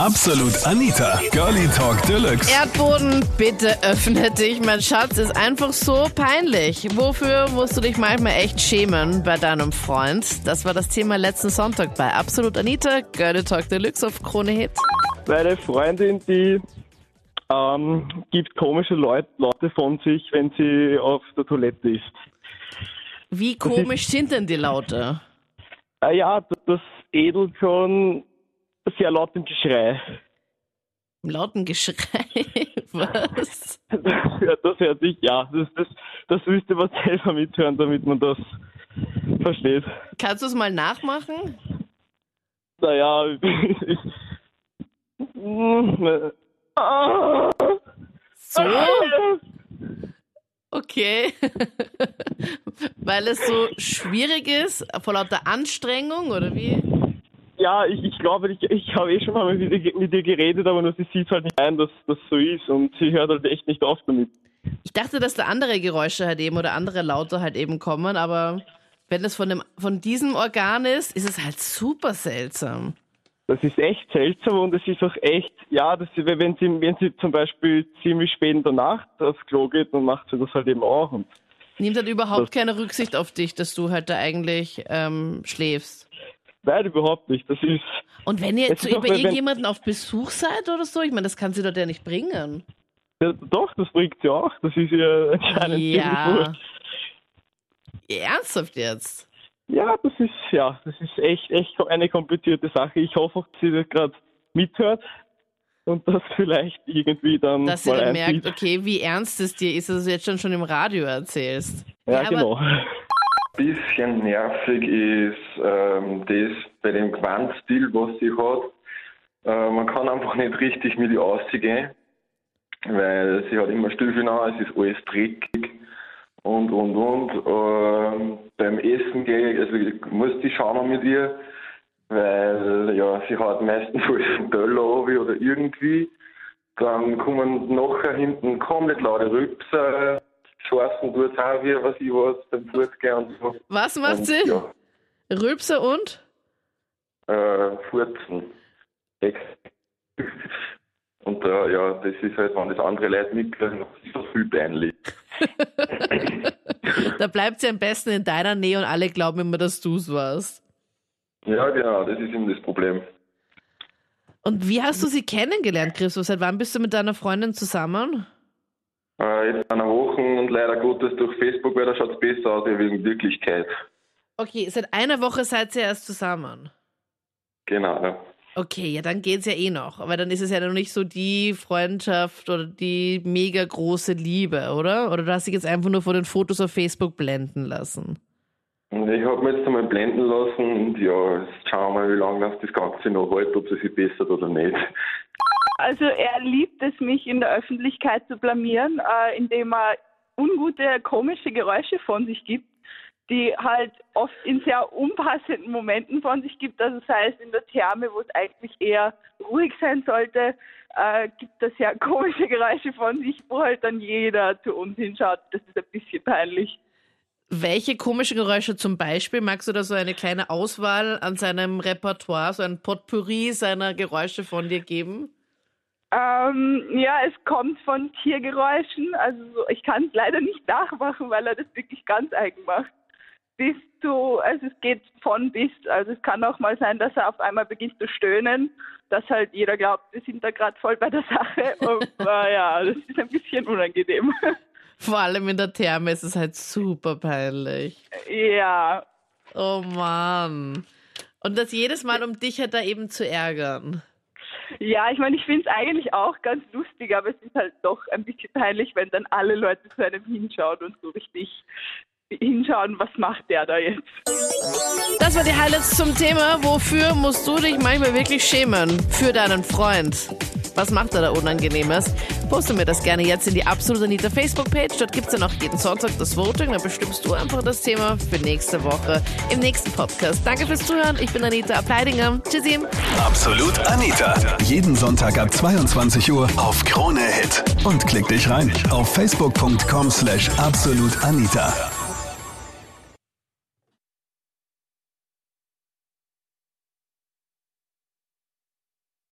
Absolut Anita, Girlie Talk Deluxe. Erdboden, bitte öffne dich. Mein Schatz ist einfach so peinlich. Wofür musst du dich manchmal echt schämen bei deinem Freund? Das war das Thema letzten Sonntag bei Absolut Anita, Girlie Talk Deluxe auf Krone Hit. Meine Freundin, die ähm, gibt komische Leut Leute von sich, wenn sie auf der Toilette ist. Wie komisch sind denn die Laute? Ah ja, das- das edelt schon sehr laut im Geschrei. Im lauten Geschrei? Was? Das hört, das hört sich, ja, das, das, das müsste man selber mithören, damit man das versteht. Kannst du es mal nachmachen? Naja, Ah. So? Okay. Weil es so schwierig ist, vor lauter Anstrengung oder wie? Ja, ich, ich glaube, ich, ich habe eh schon mal mit mit ihr geredet, aber nur sie sieht halt nicht ein, dass das so ist und sie hört halt echt nicht auf damit. Ich dachte, dass da andere Geräusche halt eben oder andere Laute halt eben kommen, aber wenn es von, dem, von diesem Organ ist, ist es halt super seltsam. Das ist echt seltsam und es ist auch echt, ja, das, wenn sie, wenn sie zum Beispiel ziemlich spät in der Nacht aufs Klo geht, dann macht sie das halt eben auch. Und Nimmt halt überhaupt keine Rücksicht auf dich, dass du halt da eigentlich ähm, schläfst. Nein, überhaupt nicht. Das ist, Und wenn ihr bei wenn- irgendjemandem auf Besuch seid oder so, ich meine, das kann sie dort ja nicht bringen. ja, doch, das bringt sie auch. Das ist ihr anscheinend Ja. Ernsthaft jetzt? Ja, das ist, ja, das ist echt, echt eine komplizierte Sache. Ich hoffe, auch, dass sie das gerade mithört und das vielleicht irgendwie dann Dass sie mal dann einzieht. merkt, okay, wie ernst es dir ist, dass du jetzt schon, schon im Radio erzählst. Ja, aber- genau. Bisschen nervig ist ähm, das bei dem Quantstil, was sie hat. Äh, man kann einfach nicht richtig mit ihr ausgehen, weil sie hat immer Stiefel an, es ist alles dreckig und und und. Ähm, beim Essen gehe ich, also ich muss die schauen mit ihr, weil ja, sie hat meistens Teller runter oder irgendwie. Dann kommen nachher hinten komplett laute Rübser, schwarzen tut auch wie was ich was beim Fortgehen und so. Was macht Und, sie? Ja, Rülpser und? äh, Furzen. Und äh, ja, das ist halt, wenn das andere Leute mitkriegen, ist das viel peinlich. Da bleibt sie am besten in deiner Nähe und alle glauben immer, dass du es warst. Ja, genau, das ist eben das Problem. Und wie hast du sie kennengelernt, Christoph? Seit wann bist du mit deiner Freundin zusammen? Äh, jetzt einer Woche und leider Gottes durch Facebook, weil da schaut es besser aus in Wirklichkeit. Okay, seit einer Woche seid ihr erst zusammen. Genau, ja. Okay, ja, dann geht's ja eh noch. Aber dann ist es ja noch nicht so die Freundschaft oder die mega große Liebe, oder? Oder du hast dich jetzt einfach nur vor den Fotos auf Facebook blenden lassen. Ich habe mich jetzt einmal blenden lassen und ja, jetzt schauen wir mal, wie lange das, das Ganze noch hält, ob es sich bessert oder nicht. Also er liebt es, mich in der Öffentlichkeit zu blamieren, äh, indem er ungute, komische Geräusche von sich gibt, die halt oft in sehr unpassenden Momenten von sich gibt. Also sei es in der Therme, wo es eigentlich eher ruhig sein sollte, äh, gibt er sehr komische Geräusche von sich, wo halt dann jeder zu uns hinschaut. Das ist ein bisschen peinlich. Welche komische Geräusche zum Beispiel? Magst du da so eine kleine Auswahl an seinem Repertoire, so ein Potpourri seiner Geräusche von dir geben? Ähm, ja, es kommt von Tiergeräuschen. Also so- ich kann es leider nicht nachmachen, weil er das wirklich ganz eigen macht. Bis zu, also es geht von bis. Also es kann auch mal sein, dass er auf einmal beginnt zu stöhnen, dass halt jeder glaubt, wir sind da gerade voll bei der Sache. Und äh, ja, das ist ein bisschen unangenehm. Vor allem in der Therme ist es halt super peinlich. ja, Oh Mann. Und das jedes Mal, um dich halt da eben zu ärgern. Ja, ich meine, ich finde es eigentlich auch ganz lustig, aber es ist halt doch ein bisschen peinlich, wenn dann alle Leute zu einem hinschauen und so richtig hinschauen, was macht der da jetzt. Das war die Highlights zum Thema. Wofür musst du dich manchmal wirklich schämen? Für deinen Freund. Was macht er da Unangenehmes? Poste mir das gerne jetzt in die Absolut Anita Facebook-Page. Dort gibt es dann auch jeden Sonntag das Voting. Dann bestimmst du einfach das Thema für nächste Woche im nächsten Podcast. Danke fürs Zuhören. Ich bin Anita Ableidinger. Tschüssi. Absolut Anita. Jeden Sonntag ab 22 Uhr auf Krone Hit. Und klick dich rein auf facebook.com slash absolutanita.